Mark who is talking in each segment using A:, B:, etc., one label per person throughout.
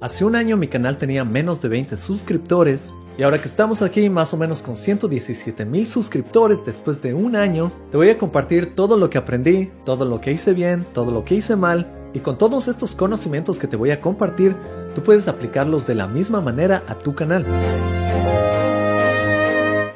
A: Hace un año mi canal tenía menos de 20 suscriptores y ahora que estamos aquí más o menos con 117 mil suscriptores después de un año, te voy a compartir todo lo que aprendí, todo lo que hice bien, todo lo que hice mal y con todos estos conocimientos que te voy a compartir, tú puedes aplicarlos de la misma manera a tu canal.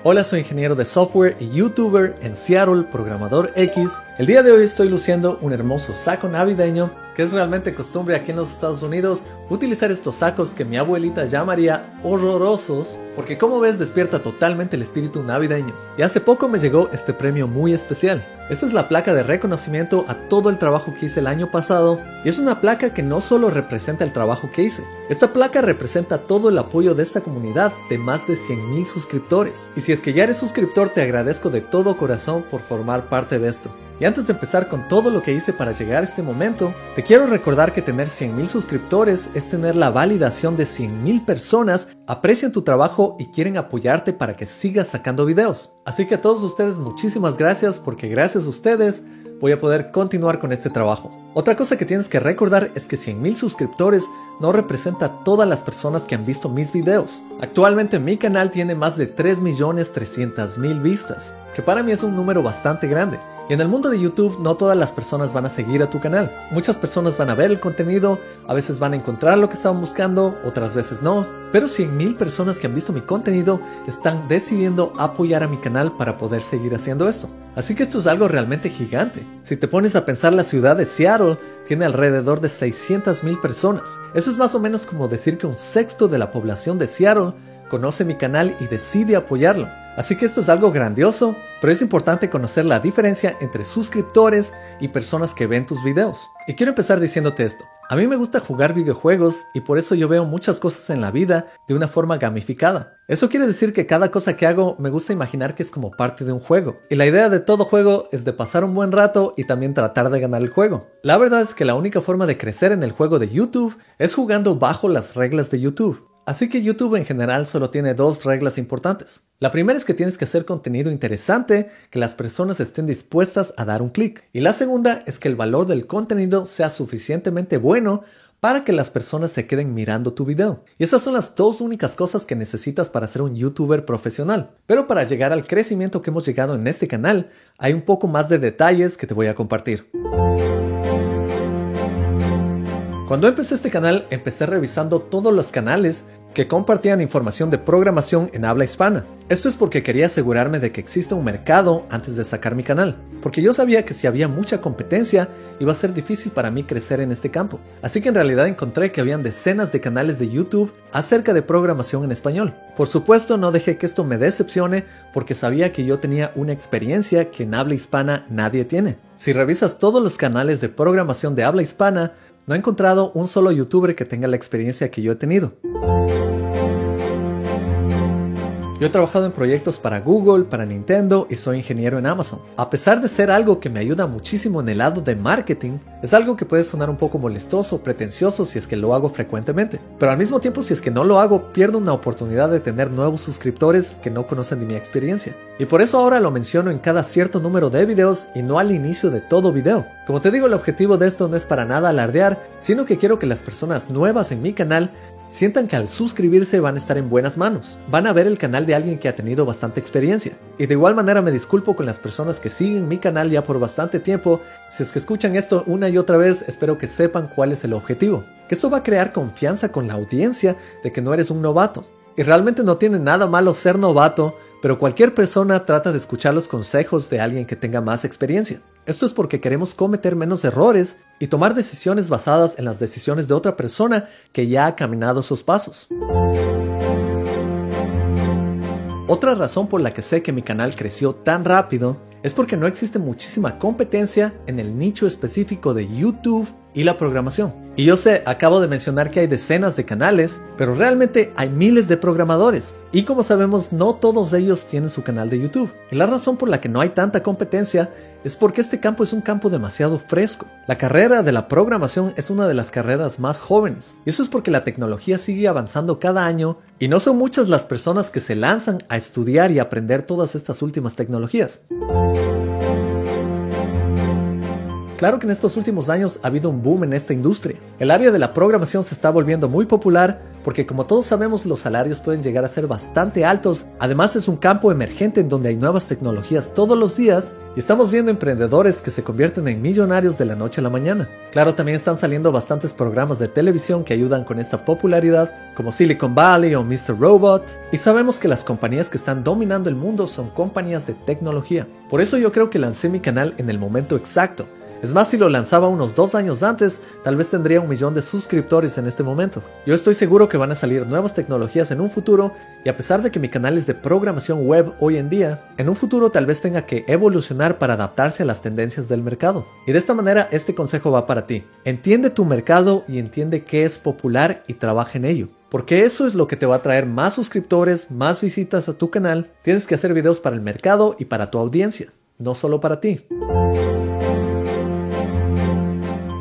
A: Hola, soy ingeniero de software y youtuber en Seattle, programador X. El día de hoy estoy luciendo un hermoso saco navideño que es realmente costumbre aquí en los Estados Unidos utilizar estos sacos que mi abuelita llamaría horrorosos, porque como ves despierta totalmente el espíritu navideño. Y hace poco me llegó este premio muy especial. Esta es la placa de reconocimiento a todo el trabajo que hice el año pasado, y es una placa que no solo representa el trabajo que hice, esta placa representa todo el apoyo de esta comunidad de más de 100.000 suscriptores. Y si es que ya eres suscriptor, te agradezco de todo corazón por formar parte de esto. Y antes de empezar con todo lo que hice para llegar a este momento, te quiero recordar que tener 100.000 suscriptores es tener la validación de 100.000 personas aprecian tu trabajo y quieren apoyarte para que sigas sacando videos. Así que a todos ustedes muchísimas gracias porque gracias a ustedes voy a poder continuar con este trabajo. Otra cosa que tienes que recordar es que 100.000 suscriptores no representa a todas las personas que han visto mis videos. Actualmente mi canal tiene más de 3.300.000 vistas, que para mí es un número bastante grande. En el mundo de YouTube no todas las personas van a seguir a tu canal. Muchas personas van a ver el contenido, a veces van a encontrar lo que estaban buscando, otras veces no. Pero 100.000 personas que han visto mi contenido están decidiendo apoyar a mi canal para poder seguir haciendo esto. Así que esto es algo realmente gigante. Si te pones a pensar la ciudad de Seattle tiene alrededor de 600.000 personas. Eso es más o menos como decir que un sexto de la población de Seattle conoce mi canal y decide apoyarlo. Así que esto es algo grandioso, pero es importante conocer la diferencia entre suscriptores y personas que ven tus videos. Y quiero empezar diciéndote esto. A mí me gusta jugar videojuegos y por eso yo veo muchas cosas en la vida de una forma gamificada. Eso quiere decir que cada cosa que hago me gusta imaginar que es como parte de un juego. Y la idea de todo juego es de pasar un buen rato y también tratar de ganar el juego. La verdad es que la única forma de crecer en el juego de YouTube es jugando bajo las reglas de YouTube. Así que YouTube en general solo tiene dos reglas importantes. La primera es que tienes que hacer contenido interesante que las personas estén dispuestas a dar un clic. Y la segunda es que el valor del contenido sea suficientemente bueno para que las personas se queden mirando tu video. Y esas son las dos únicas cosas que necesitas para ser un youtuber profesional. Pero para llegar al crecimiento que hemos llegado en este canal, hay un poco más de detalles que te voy a compartir. Cuando empecé este canal, empecé revisando todos los canales que compartían información de programación en habla hispana. Esto es porque quería asegurarme de que existe un mercado antes de sacar mi canal, porque yo sabía que si había mucha competencia iba a ser difícil para mí crecer en este campo. Así que en realidad encontré que habían decenas de canales de YouTube acerca de programación en español. Por supuesto no dejé que esto me decepcione porque sabía que yo tenía una experiencia que en habla hispana nadie tiene. Si revisas todos los canales de programación de habla hispana, no he encontrado un solo youtuber que tenga la experiencia que yo he tenido. Yo he trabajado en proyectos para Google, para Nintendo y soy ingeniero en Amazon. A pesar de ser algo que me ayuda muchísimo en el lado de marketing, es algo que puede sonar un poco molestoso, pretencioso si es que lo hago frecuentemente. Pero al mismo tiempo si es que no lo hago, pierdo una oportunidad de tener nuevos suscriptores que no conocen de mi experiencia. Y por eso ahora lo menciono en cada cierto número de videos y no al inicio de todo video. Como te digo, el objetivo de esto no es para nada alardear, sino que quiero que las personas nuevas en mi canal sientan que al suscribirse van a estar en buenas manos. Van a ver el canal alguien que ha tenido bastante experiencia. Y de igual manera me disculpo con las personas que siguen mi canal ya por bastante tiempo. Si es que escuchan esto una y otra vez, espero que sepan cuál es el objetivo. Que esto va a crear confianza con la audiencia de que no eres un novato. Y realmente no tiene nada malo ser novato, pero cualquier persona trata de escuchar los consejos de alguien que tenga más experiencia. Esto es porque queremos cometer menos errores y tomar decisiones basadas en las decisiones de otra persona que ya ha caminado esos pasos. Otra razón por la que sé que mi canal creció tan rápido es porque no existe muchísima competencia en el nicho específico de YouTube y la programación. Y yo sé, acabo de mencionar que hay decenas de canales, pero realmente hay miles de programadores. Y como sabemos, no todos ellos tienen su canal de YouTube. Y la razón por la que no hay tanta competencia es porque este campo es un campo demasiado fresco. La carrera de la programación es una de las carreras más jóvenes. Y eso es porque la tecnología sigue avanzando cada año y no son muchas las personas que se lanzan a estudiar y aprender todas estas últimas tecnologías. Claro que en estos últimos años ha habido un boom en esta industria. El área de la programación se está volviendo muy popular porque como todos sabemos los salarios pueden llegar a ser bastante altos, además es un campo emergente en donde hay nuevas tecnologías todos los días y estamos viendo emprendedores que se convierten en millonarios de la noche a la mañana. Claro, también están saliendo bastantes programas de televisión que ayudan con esta popularidad, como Silicon Valley o Mr. Robot, y sabemos que las compañías que están dominando el mundo son compañías de tecnología. Por eso yo creo que lancé mi canal en el momento exacto, es más, si lo lanzaba unos dos años antes, tal vez tendría un millón de suscriptores en este momento. Yo estoy seguro que van a salir nuevas tecnologías en un futuro y a pesar de que mi canal es de programación web hoy en día, en un futuro tal vez tenga que evolucionar para adaptarse a las tendencias del mercado. Y de esta manera este consejo va para ti. Entiende tu mercado y entiende qué es popular y trabaja en ello. Porque eso es lo que te va a traer más suscriptores, más visitas a tu canal. Tienes que hacer videos para el mercado y para tu audiencia, no solo para ti.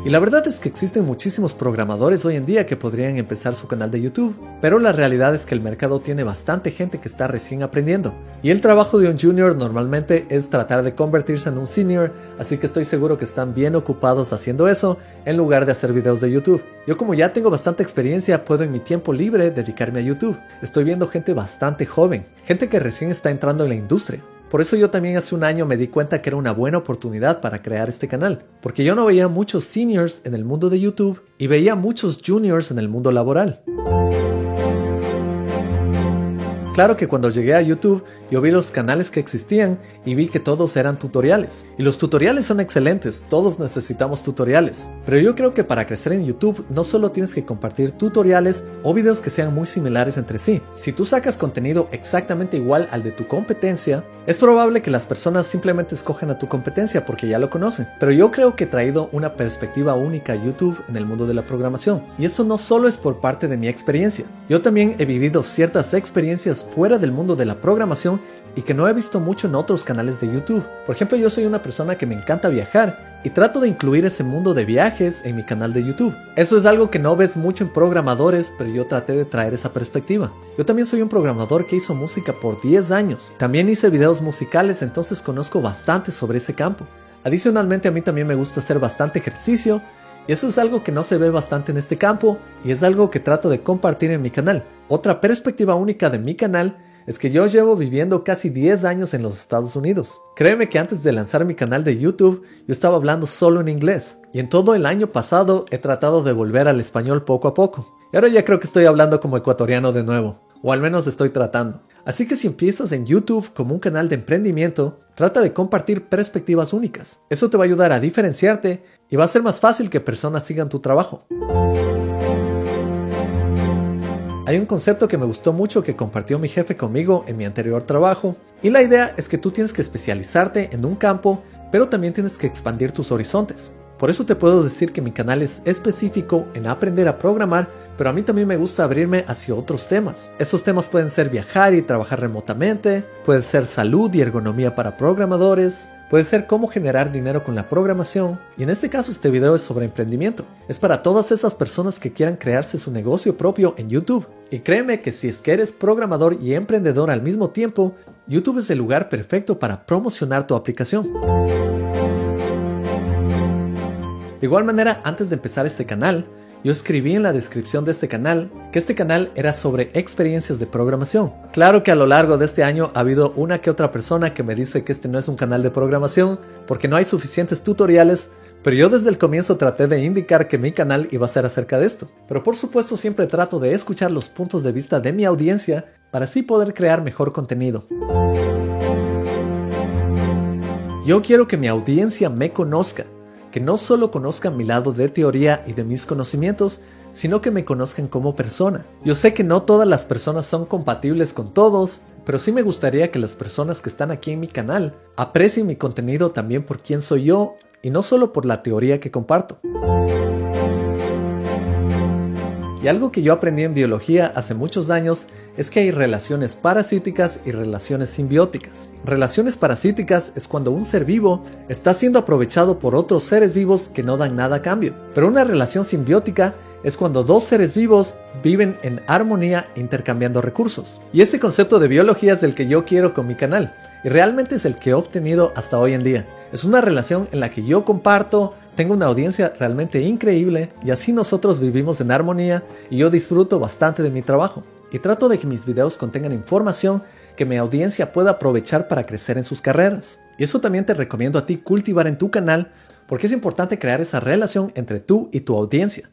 A: Y la verdad es que existen muchísimos programadores hoy en día que podrían empezar su canal de YouTube, pero la realidad es que el mercado tiene bastante gente que está recién aprendiendo. Y el trabajo de un junior normalmente es tratar de convertirse en un senior, así que estoy seguro que están bien ocupados haciendo eso en lugar de hacer videos de YouTube. Yo como ya tengo bastante experiencia, puedo en mi tiempo libre dedicarme a YouTube. Estoy viendo gente bastante joven, gente que recién está entrando en la industria. Por eso yo también hace un año me di cuenta que era una buena oportunidad para crear este canal, porque yo no veía muchos seniors en el mundo de YouTube y veía muchos juniors en el mundo laboral. Claro que cuando llegué a YouTube yo vi los canales que existían y vi que todos eran tutoriales. Y los tutoriales son excelentes, todos necesitamos tutoriales. Pero yo creo que para crecer en YouTube no solo tienes que compartir tutoriales o videos que sean muy similares entre sí. Si tú sacas contenido exactamente igual al de tu competencia, es probable que las personas simplemente escojan a tu competencia porque ya lo conocen. Pero yo creo que he traído una perspectiva única a YouTube en el mundo de la programación. Y esto no solo es por parte de mi experiencia. Yo también he vivido ciertas experiencias fuera del mundo de la programación y que no he visto mucho en otros canales de YouTube. Por ejemplo, yo soy una persona que me encanta viajar y trato de incluir ese mundo de viajes en mi canal de YouTube. Eso es algo que no ves mucho en programadores, pero yo traté de traer esa perspectiva. Yo también soy un programador que hizo música por 10 años. También hice videos musicales, entonces conozco bastante sobre ese campo. Adicionalmente a mí también me gusta hacer bastante ejercicio y eso es algo que no se ve bastante en este campo y es algo que trato de compartir en mi canal. Otra perspectiva única de mi canal es que yo llevo viviendo casi 10 años en los Estados Unidos. Créeme que antes de lanzar mi canal de YouTube yo estaba hablando solo en inglés y en todo el año pasado he tratado de volver al español poco a poco. Y ahora ya creo que estoy hablando como ecuatoriano de nuevo, o al menos estoy tratando. Así que si empiezas en YouTube como un canal de emprendimiento, trata de compartir perspectivas únicas. Eso te va a ayudar a diferenciarte y va a ser más fácil que personas sigan tu trabajo. Hay un concepto que me gustó mucho que compartió mi jefe conmigo en mi anterior trabajo, y la idea es que tú tienes que especializarte en un campo, pero también tienes que expandir tus horizontes. Por eso te puedo decir que mi canal es específico en aprender a programar, pero a mí también me gusta abrirme hacia otros temas. Esos temas pueden ser viajar y trabajar remotamente, puede ser salud y ergonomía para programadores, puede ser cómo generar dinero con la programación, y en este caso este video es sobre emprendimiento. Es para todas esas personas que quieran crearse su negocio propio en YouTube. Y créeme que si es que eres programador y emprendedor al mismo tiempo, YouTube es el lugar perfecto para promocionar tu aplicación. De igual manera, antes de empezar este canal, yo escribí en la descripción de este canal que este canal era sobre experiencias de programación. Claro que a lo largo de este año ha habido una que otra persona que me dice que este no es un canal de programación porque no hay suficientes tutoriales, pero yo desde el comienzo traté de indicar que mi canal iba a ser acerca de esto. Pero por supuesto siempre trato de escuchar los puntos de vista de mi audiencia para así poder crear mejor contenido. Yo quiero que mi audiencia me conozca que no solo conozcan mi lado de teoría y de mis conocimientos, sino que me conozcan como persona. Yo sé que no todas las personas son compatibles con todos, pero sí me gustaría que las personas que están aquí en mi canal aprecien mi contenido también por quién soy yo y no solo por la teoría que comparto. Y algo que yo aprendí en biología hace muchos años es que hay relaciones parasíticas y relaciones simbióticas. Relaciones parasíticas es cuando un ser vivo está siendo aprovechado por otros seres vivos que no dan nada a cambio. Pero una relación simbiótica es cuando dos seres vivos viven en armonía intercambiando recursos. Y ese concepto de biología es el que yo quiero con mi canal y realmente es el que he obtenido hasta hoy en día. Es una relación en la que yo comparto, tengo una audiencia realmente increíble y así nosotros vivimos en armonía y yo disfruto bastante de mi trabajo. Y trato de que mis videos contengan información que mi audiencia pueda aprovechar para crecer en sus carreras. Y eso también te recomiendo a ti cultivar en tu canal porque es importante crear esa relación entre tú y tu audiencia.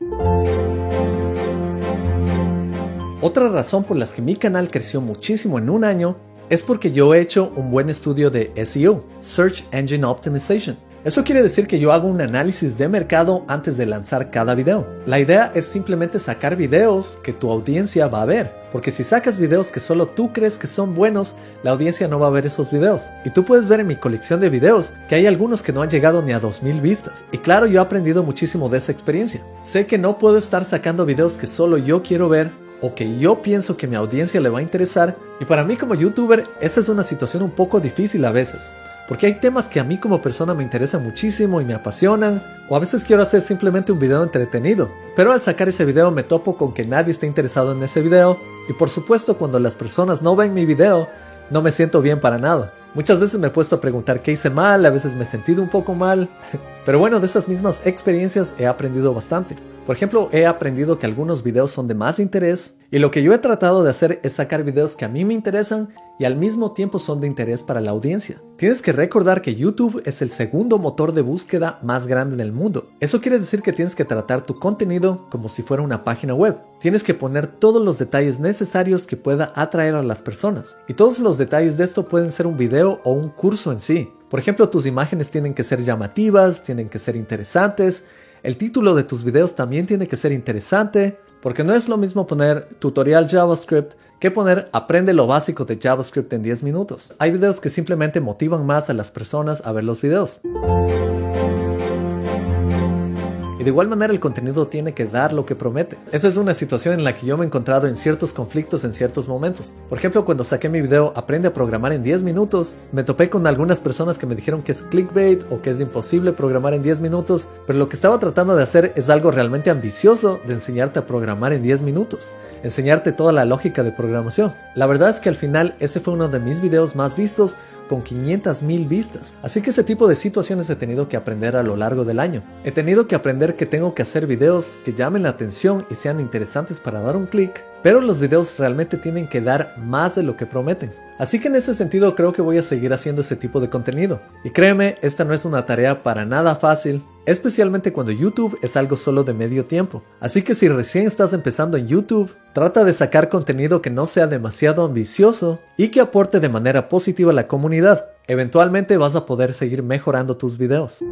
A: Otra razón por la que mi canal creció muchísimo en un año es porque yo he hecho un buen estudio de SEO, Search Engine Optimization. Eso quiere decir que yo hago un análisis de mercado antes de lanzar cada video. La idea es simplemente sacar videos que tu audiencia va a ver. Porque si sacas videos que solo tú crees que son buenos, la audiencia no va a ver esos videos. Y tú puedes ver en mi colección de videos que hay algunos que no han llegado ni a 2000 vistas. Y claro, yo he aprendido muchísimo de esa experiencia. Sé que no puedo estar sacando videos que solo yo quiero ver o que yo pienso que mi audiencia le va a interesar. Y para mí como youtuber, esa es una situación un poco difícil a veces. Porque hay temas que a mí como persona me interesan muchísimo y me apasionan, o a veces quiero hacer simplemente un video entretenido. Pero al sacar ese video me topo con que nadie está interesado en ese video, y por supuesto cuando las personas no ven mi video, no me siento bien para nada. Muchas veces me he puesto a preguntar qué hice mal, a veces me he sentido un poco mal, pero bueno, de esas mismas experiencias he aprendido bastante. Por ejemplo, he aprendido que algunos videos son de más interés y lo que yo he tratado de hacer es sacar videos que a mí me interesan y al mismo tiempo son de interés para la audiencia. Tienes que recordar que YouTube es el segundo motor de búsqueda más grande en el mundo. Eso quiere decir que tienes que tratar tu contenido como si fuera una página web. Tienes que poner todos los detalles necesarios que pueda atraer a las personas. Y todos los detalles de esto pueden ser un video o un curso en sí. Por ejemplo, tus imágenes tienen que ser llamativas, tienen que ser interesantes, el título de tus videos también tiene que ser interesante, porque no es lo mismo poner tutorial JavaScript que poner aprende lo básico de JavaScript en 10 minutos. Hay videos que simplemente motivan más a las personas a ver los videos. Y de igual manera el contenido tiene que dar lo que promete. Esa es una situación en la que yo me he encontrado en ciertos conflictos en ciertos momentos. Por ejemplo, cuando saqué mi video Aprende a programar en 10 minutos, me topé con algunas personas que me dijeron que es clickbait o que es imposible programar en 10 minutos, pero lo que estaba tratando de hacer es algo realmente ambicioso de enseñarte a programar en 10 minutos, enseñarte toda la lógica de programación. La verdad es que al final ese fue uno de mis videos más vistos con 500 mil vistas. Así que ese tipo de situaciones he tenido que aprender a lo largo del año. He tenido que aprender que tengo que hacer videos que llamen la atención y sean interesantes para dar un clic, pero los videos realmente tienen que dar más de lo que prometen. Así que en ese sentido creo que voy a seguir haciendo ese tipo de contenido. Y créeme, esta no es una tarea para nada fácil, especialmente cuando YouTube es algo solo de medio tiempo. Así que si recién estás empezando en YouTube, trata de sacar contenido que no sea demasiado ambicioso y que aporte de manera positiva a la comunidad. Eventualmente vas a poder seguir mejorando tus videos.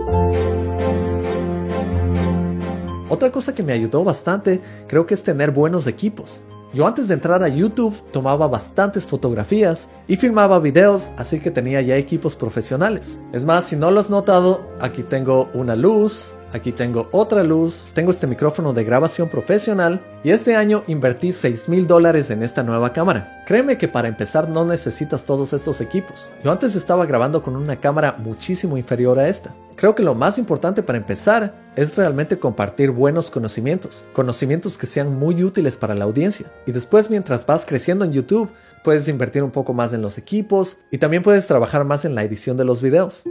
A: Otra cosa que me ayudó bastante creo que es tener buenos equipos. Yo antes de entrar a YouTube tomaba bastantes fotografías y filmaba videos, así que tenía ya equipos profesionales. Es más, si no lo has notado, aquí tengo una luz, aquí tengo otra luz, tengo este micrófono de grabación profesional y este año invertí 6 mil dólares en esta nueva cámara. Créeme que para empezar no necesitas todos estos equipos. Yo antes estaba grabando con una cámara muchísimo inferior a esta. Creo que lo más importante para empezar es realmente compartir buenos conocimientos, conocimientos que sean muy útiles para la audiencia. Y después mientras vas creciendo en YouTube, puedes invertir un poco más en los equipos y también puedes trabajar más en la edición de los videos.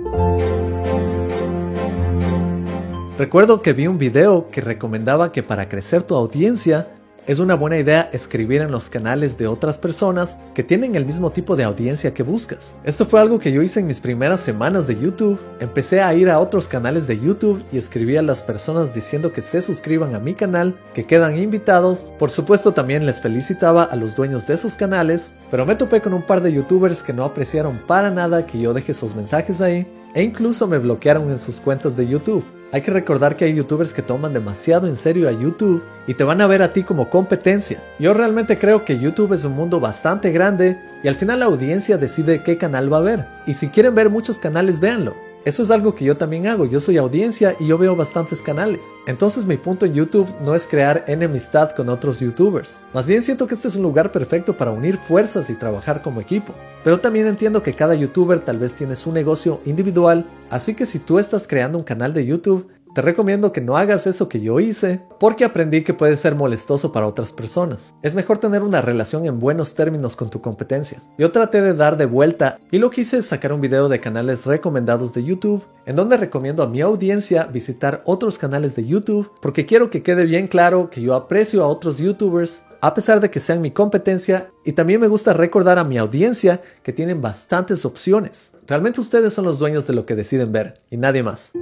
A: Recuerdo que vi un video que recomendaba que para crecer tu audiencia es una buena idea escribir en los canales de otras personas que tienen el mismo tipo de audiencia que buscas. Esto fue algo que yo hice en mis primeras semanas de YouTube. Empecé a ir a otros canales de YouTube y escribí a las personas diciendo que se suscriban a mi canal, que quedan invitados. Por supuesto también les felicitaba a los dueños de esos canales, pero me topé con un par de youtubers que no apreciaron para nada que yo deje sus mensajes ahí e incluso me bloquearon en sus cuentas de YouTube. Hay que recordar que hay youtubers que toman demasiado en serio a YouTube y te van a ver a ti como competencia. Yo realmente creo que YouTube es un mundo bastante grande y al final la audiencia decide qué canal va a ver. Y si quieren ver muchos canales, véanlo. Eso es algo que yo también hago, yo soy audiencia y yo veo bastantes canales. Entonces mi punto en YouTube no es crear enemistad con otros youtubers. Más bien siento que este es un lugar perfecto para unir fuerzas y trabajar como equipo. Pero también entiendo que cada youtuber tal vez tiene su negocio individual, así que si tú estás creando un canal de YouTube, te recomiendo que no hagas eso que yo hice porque aprendí que puede ser molestoso para otras personas. Es mejor tener una relación en buenos términos con tu competencia. Yo traté de dar de vuelta y lo que hice es sacar un video de canales recomendados de YouTube en donde recomiendo a mi audiencia visitar otros canales de YouTube porque quiero que quede bien claro que yo aprecio a otros YouTubers a pesar de que sean mi competencia y también me gusta recordar a mi audiencia que tienen bastantes opciones. Realmente ustedes son los dueños de lo que deciden ver y nadie más.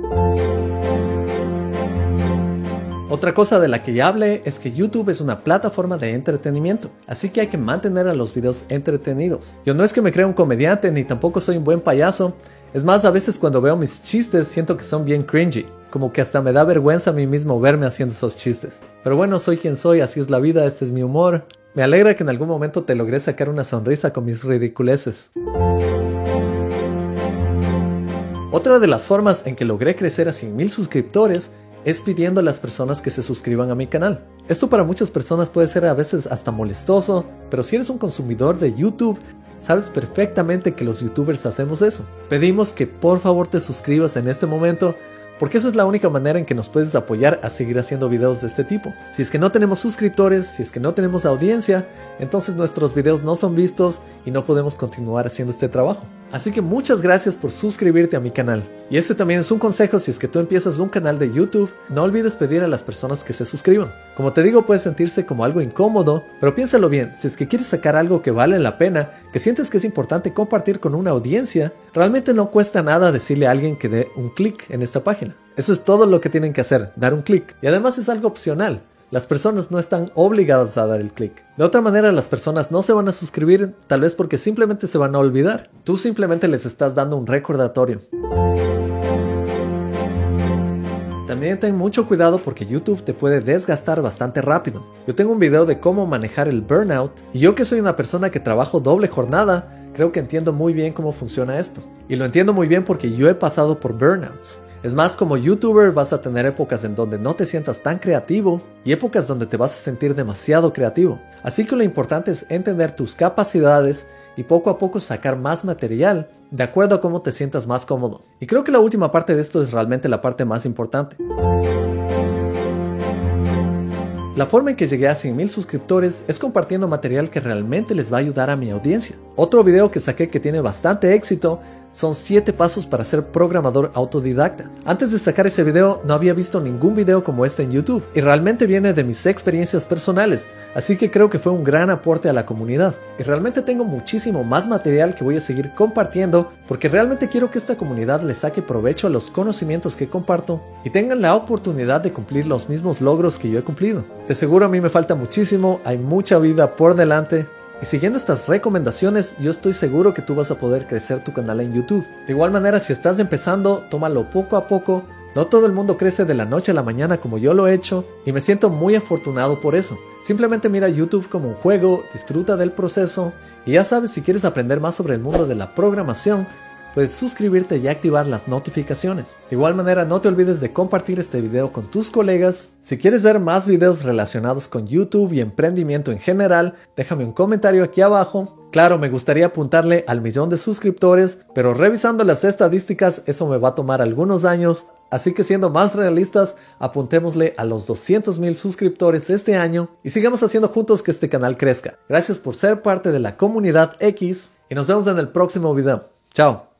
A: Otra cosa de la que ya hablé es que YouTube es una plataforma de entretenimiento, así que hay que mantener a los videos entretenidos. Yo no es que me crea un comediante ni tampoco soy un buen payaso, es más, a veces cuando veo mis chistes siento que son bien cringy, como que hasta me da vergüenza a mí mismo verme haciendo esos chistes. Pero bueno, soy quien soy, así es la vida, este es mi humor. Me alegra que en algún momento te logré sacar una sonrisa con mis ridiculeces. Otra de las formas en que logré crecer a 100.000 suscriptores es pidiendo a las personas que se suscriban a mi canal. Esto para muchas personas puede ser a veces hasta molestoso, pero si eres un consumidor de YouTube, sabes perfectamente que los youtubers hacemos eso. Pedimos que por favor te suscribas en este momento porque esa es la única manera en que nos puedes apoyar a seguir haciendo videos de este tipo. Si es que no tenemos suscriptores, si es que no tenemos audiencia, entonces nuestros videos no son vistos y no podemos continuar haciendo este trabajo. Así que muchas gracias por suscribirte a mi canal. Y este también es un consejo si es que tú empiezas un canal de YouTube, no olvides pedir a las personas que se suscriban. Como te digo, puede sentirse como algo incómodo, pero piénsalo bien, si es que quieres sacar algo que vale la pena, que sientes que es importante compartir con una audiencia, realmente no cuesta nada decirle a alguien que dé un clic en esta página. Eso es todo lo que tienen que hacer, dar un clic. Y además es algo opcional. Las personas no están obligadas a dar el clic. De otra manera, las personas no se van a suscribir, tal vez porque simplemente se van a olvidar. Tú simplemente les estás dando un recordatorio. También ten mucho cuidado porque YouTube te puede desgastar bastante rápido. Yo tengo un video de cómo manejar el burnout y yo que soy una persona que trabajo doble jornada, creo que entiendo muy bien cómo funciona esto. Y lo entiendo muy bien porque yo he pasado por burnouts. Es más, como youtuber vas a tener épocas en donde no te sientas tan creativo y épocas donde te vas a sentir demasiado creativo. Así que lo importante es entender tus capacidades y poco a poco sacar más material de acuerdo a cómo te sientas más cómodo. Y creo que la última parte de esto es realmente la parte más importante. La forma en que llegué a 100.000 suscriptores es compartiendo material que realmente les va a ayudar a mi audiencia. Otro video que saqué que tiene bastante éxito son 7 pasos para ser programador autodidacta. Antes de sacar ese video no había visto ningún video como este en YouTube y realmente viene de mis experiencias personales, así que creo que fue un gran aporte a la comunidad. Y realmente tengo muchísimo más material que voy a seguir compartiendo porque realmente quiero que esta comunidad le saque provecho a los conocimientos que comparto y tengan la oportunidad de cumplir los mismos logros que yo he cumplido. De seguro a mí me falta muchísimo, hay mucha vida por delante, y siguiendo estas recomendaciones, yo estoy seguro que tú vas a poder crecer tu canal en YouTube. De igual manera, si estás empezando, tómalo poco a poco. No todo el mundo crece de la noche a la mañana como yo lo he hecho y me siento muy afortunado por eso. Simplemente mira YouTube como un juego, disfruta del proceso y ya sabes si quieres aprender más sobre el mundo de la programación, puedes suscribirte y activar las notificaciones. De igual manera, no te olvides de compartir este video con tus colegas. Si quieres ver más videos relacionados con YouTube y emprendimiento en general, déjame un comentario aquí abajo. Claro, me gustaría apuntarle al millón de suscriptores, pero revisando las estadísticas eso me va a tomar algunos años, Así que siendo más realistas, apuntémosle a los 200 mil suscriptores este año y sigamos haciendo juntos que este canal crezca. Gracias por ser parte de la comunidad X y nos vemos en el próximo video. Chao.